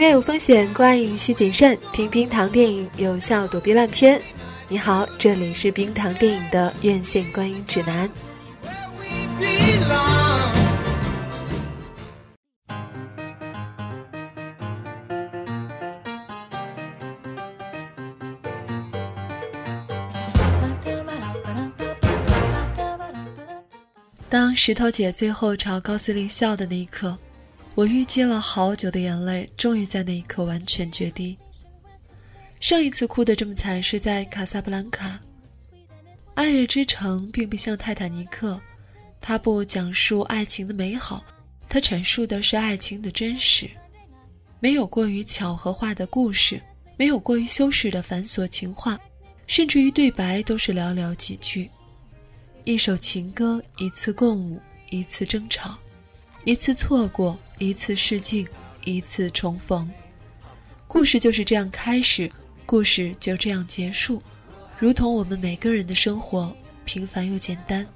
院有风险，观影需谨慎。听冰糖电影，有效躲避烂片。你好，这里是冰糖电影的院线观影指南。当石头姐最后朝高司令笑的那一刻。我淤积了好久的眼泪，终于在那一刻完全决堤。上一次哭得这么惨是在卡萨布兰卡。爱乐之城并不像泰坦尼克，它不讲述爱情的美好，它阐述的是爱情的真实。没有过于巧合化的故事，没有过于修饰的繁琐情话，甚至于对白都是寥寥几句。一首情歌，一次共舞，一次争吵。一次错过，一次试镜，一次重逢，故事就是这样开始，故事就这样结束，如同我们每个人的生活，平凡又简单。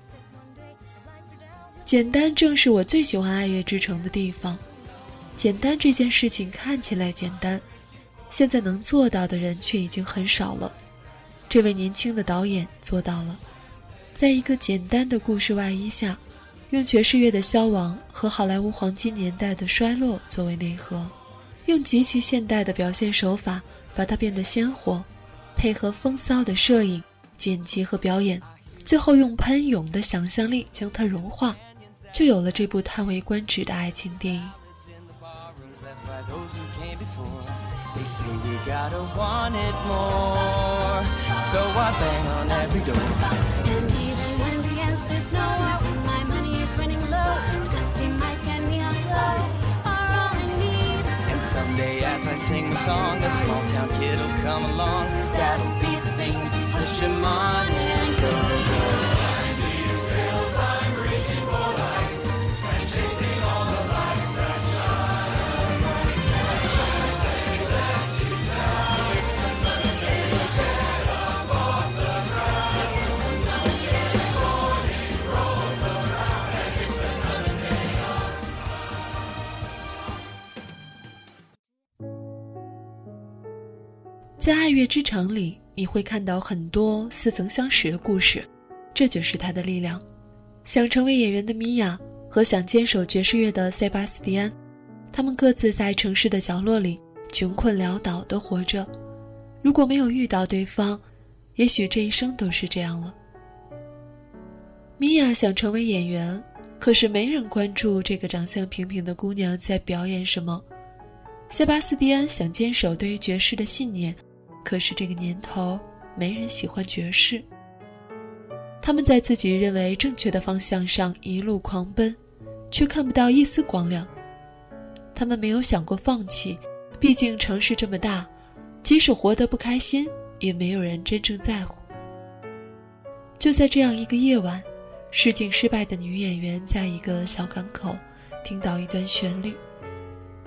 简单正是我最喜欢《爱乐之城》的地方。简单这件事情看起来简单，现在能做到的人却已经很少了。这位年轻的导演做到了，在一个简单的故事外衣下。用爵士乐的消亡和好莱坞黄金年代的衰落作为内核，用极其现代的表现手法把它变得鲜活，配合风骚的摄影、剪辑和表演，最后用喷涌的想象力将它融化，就有了这部叹为观止的爱情电影。Sing the song, a small town kid'll come along. That'll be the thing to push him on and 在《爱乐之城》里，你会看到很多似曾相识的故事，这就是它的力量。想成为演员的米娅和想坚守爵士乐的塞巴斯蒂安，他们各自在城市的角落里穷困潦倒地活着。如果没有遇到对方，也许这一生都是这样了。米娅想成为演员，可是没人关注这个长相平平的姑娘在表演什么。塞巴斯蒂安想坚守对于爵士的信念。可是这个年头，没人喜欢爵士。他们在自己认为正确的方向上一路狂奔，却看不到一丝光亮。他们没有想过放弃，毕竟城市这么大，即使活得不开心，也没有人真正在乎。就在这样一个夜晚，试镜失败的女演员在一个小港口听到一段旋律。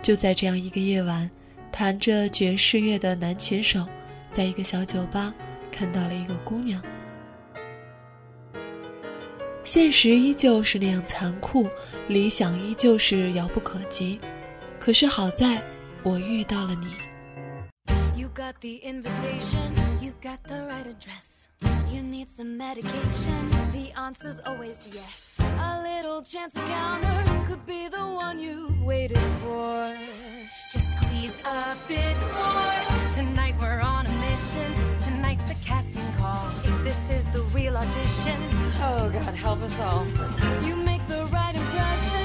就在这样一个夜晚，弹着爵士乐的男琴手。在一个小酒吧看到了一个姑娘，现实依旧是那样残酷，理想依旧是遥不可及。可是好在，我遇到了你。Tonight's real audition, oh God, help us all. You make the right impression,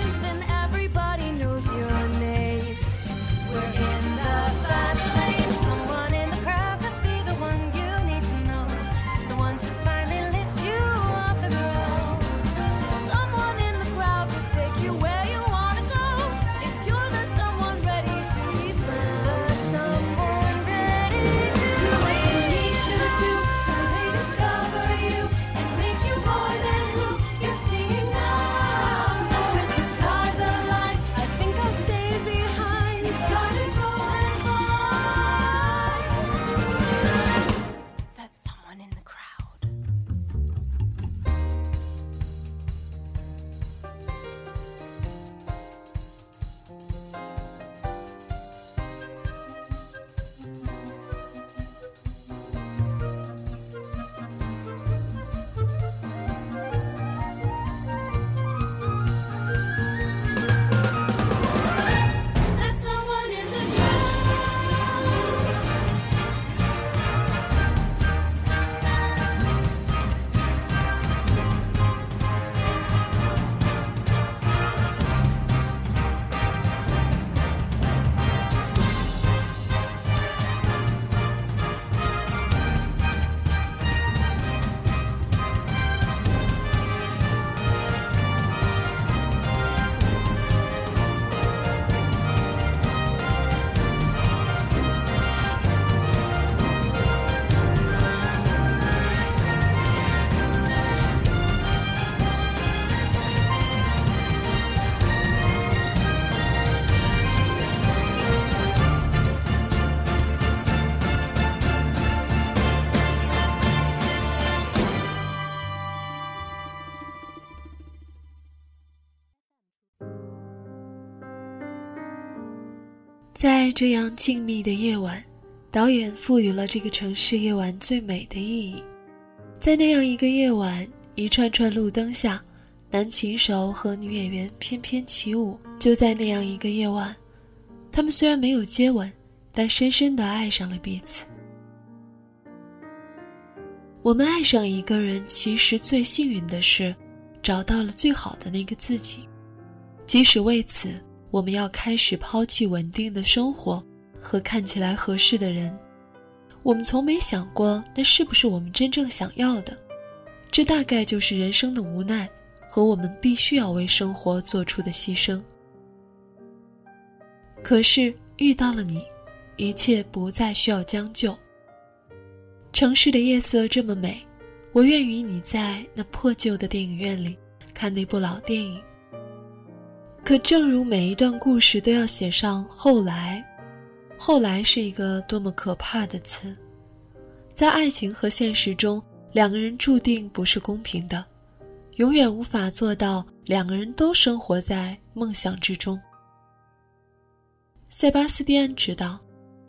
在这样静谧的夜晚，导演赋予了这个城市夜晚最美的意义。在那样一个夜晚，一串串路灯下，男琴手和女演员翩翩起舞。就在那样一个夜晚，他们虽然没有接吻，但深深地爱上了彼此。我们爱上一个人，其实最幸运的是，找到了最好的那个自己。即使为此，我们要开始抛弃稳定的生活和看起来合适的人。我们从没想过那是不是我们真正想要的。这大概就是人生的无奈和我们必须要为生活做出的牺牲。可是遇到了你，一切不再需要将就。城市的夜色这么美，我愿与你在那破旧的电影院里看那部老电影。可正如每一段故事都要写上“后来”，后来是一个多么可怕的词。在爱情和现实中，两个人注定不是公平的，永远无法做到两个人都生活在梦想之中。塞巴斯蒂安知道，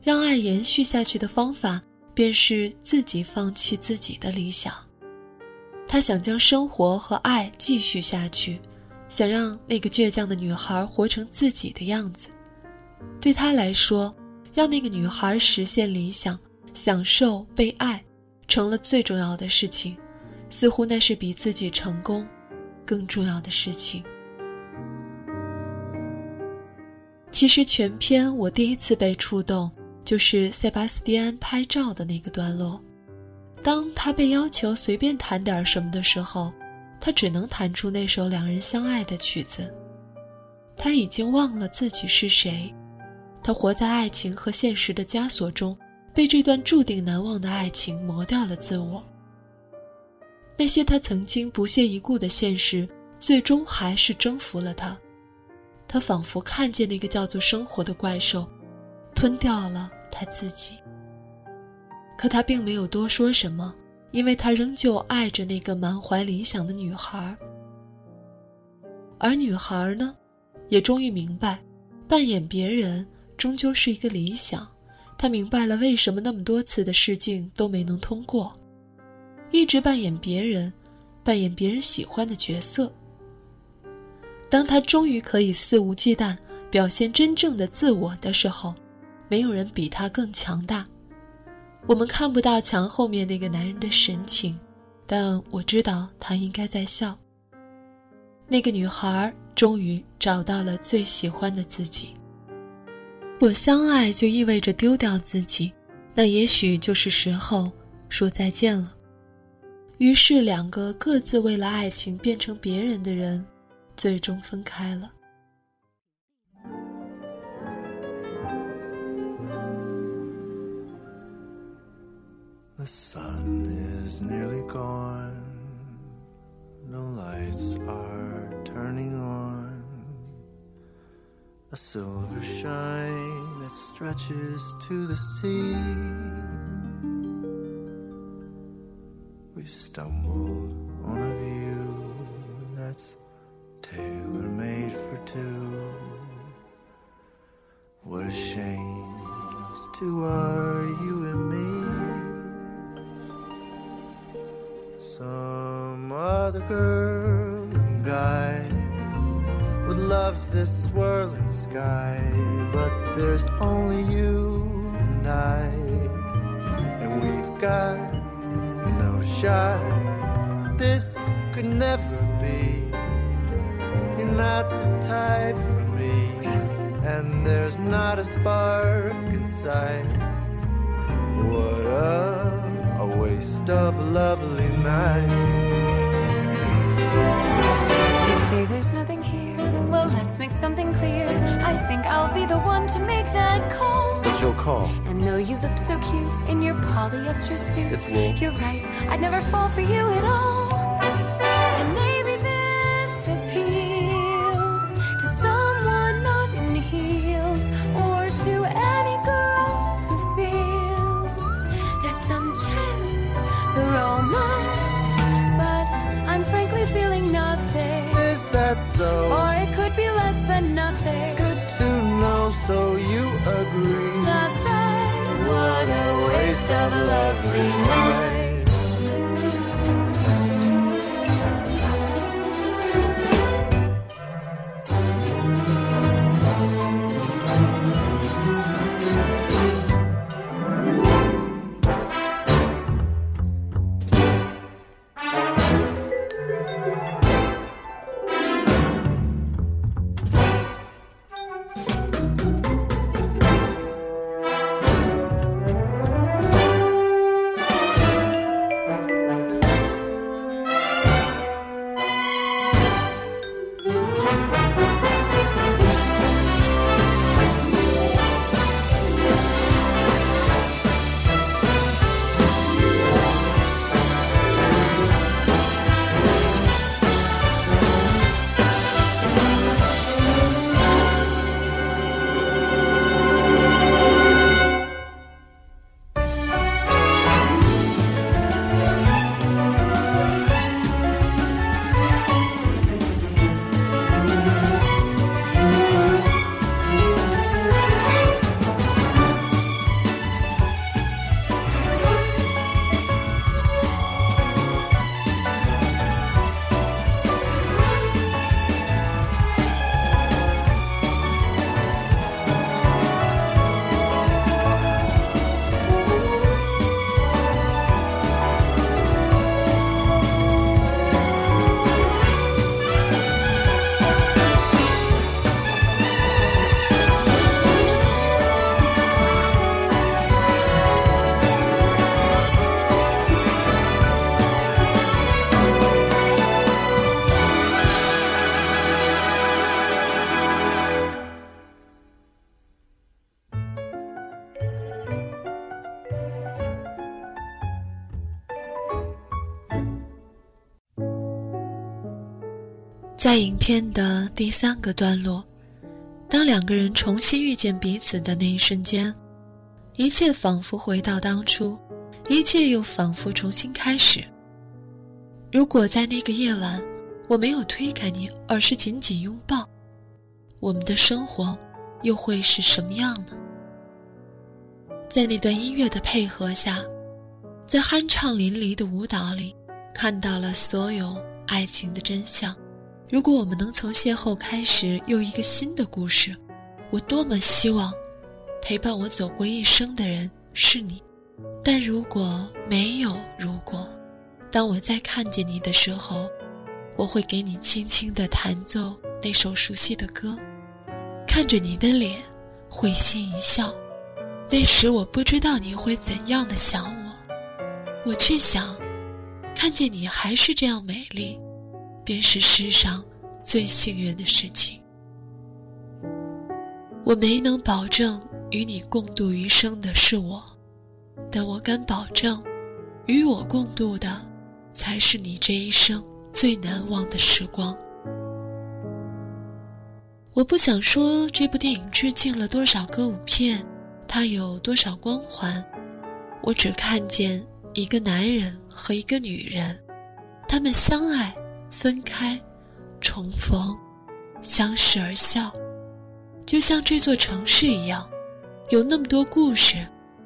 让爱延续下去的方法。便是自己放弃自己的理想，他想将生活和爱继续下去，想让那个倔强的女孩活成自己的样子。对他来说，让那个女孩实现理想、享受被爱，成了最重要的事情，似乎那是比自己成功更重要的事情。其实全篇我第一次被触动。就是塞巴斯蒂安拍照的那个段落，当他被要求随便谈点什么的时候，他只能弹出那首两人相爱的曲子。他已经忘了自己是谁，他活在爱情和现实的枷锁中，被这段注定难忘的爱情磨掉了自我。那些他曾经不屑一顾的现实，最终还是征服了他。他仿佛看见那个叫做生活的怪兽。吞掉了他自己。可他并没有多说什么，因为他仍旧爱着那个满怀理想的女孩。而女孩呢，也终于明白，扮演别人终究是一个理想。她明白了为什么那么多次的试镜都没能通过，一直扮演别人，扮演别人喜欢的角色。当他终于可以肆无忌惮表现真正的自我的时候。没有人比他更强大。我们看不到墙后面那个男人的神情，但我知道他应该在笑。那个女孩终于找到了最喜欢的自己。我相爱就意味着丢掉自己，那也许就是时候说再见了。于是，两个各自为了爱情变成别人的人，最终分开了。The sun is nearly gone. The lights are turning on. A silver shine that stretches to the sea. We've stumbled on a view that's tailor made for two. What a shame those two are, you and me. Some other girl and guy would love this swirling sky, but there's only you and I, and we've got no shot. This could never be. You're not the type for me, and there's not a spark inside. What a waste of a lovely night. You say there's nothing here. Well, let's make something clear. I think I'll be the one to make that call. But you'll call. And though you look so cute in your polyester suit, it's wool. You're right. I'd never fall for you at all. 在影片的第三个段落，当两个人重新遇见彼此的那一瞬间，一切仿佛回到当初，一切又仿佛重新开始。如果在那个夜晚，我没有推开你，而是紧紧拥抱，我们的生活又会是什么样呢？在那段音乐的配合下，在酣畅淋漓的舞蹈里，看到了所有爱情的真相。如果我们能从邂逅开始，又一个新的故事，我多么希望陪伴我走过一生的人是你。但如果没有如果，当我再看见你的时候，我会给你轻轻地弹奏那首熟悉的歌，看着你的脸，会心一笑。那时我不知道你会怎样的想我，我却想，看见你还是这样美丽。便是世上最幸运的事情。我没能保证与你共度余生的是我，但我敢保证，与我共度的才是你这一生最难忘的时光。我不想说这部电影致敬了多少歌舞片，它有多少光环，我只看见一个男人和一个女人，他们相爱。分开，重逢，相视而笑，就像这座城市一样，有那么多故事，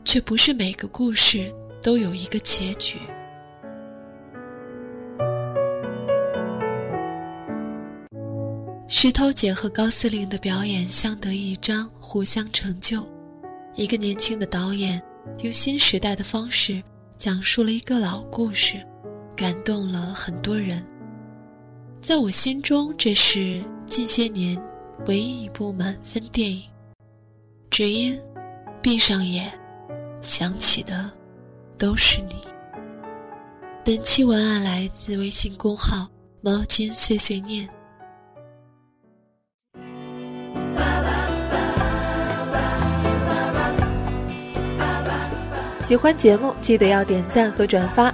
却不是每个故事都有一个结局。石头姐和高司令的表演相得益彰，互相成就。一个年轻的导演用新时代的方式讲述了一个老故事，感动了很多人。在我心中，这是近些年唯一一部满分电影。只因闭上眼，想起的都是你。本期文案来自微信公号“毛巾碎碎念”。喜欢节目，记得要点赞和转发。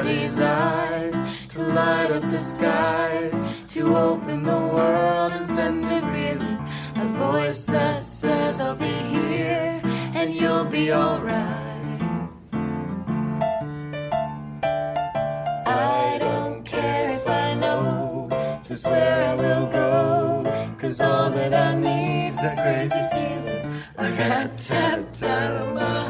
somebody's eyes to light up the skies, to open the world and send it reeling. A voice that says, I'll be here and you'll be alright. I don't care if I know just where I will go. Cause all that I need's this crazy feeling. I got tapped out of my.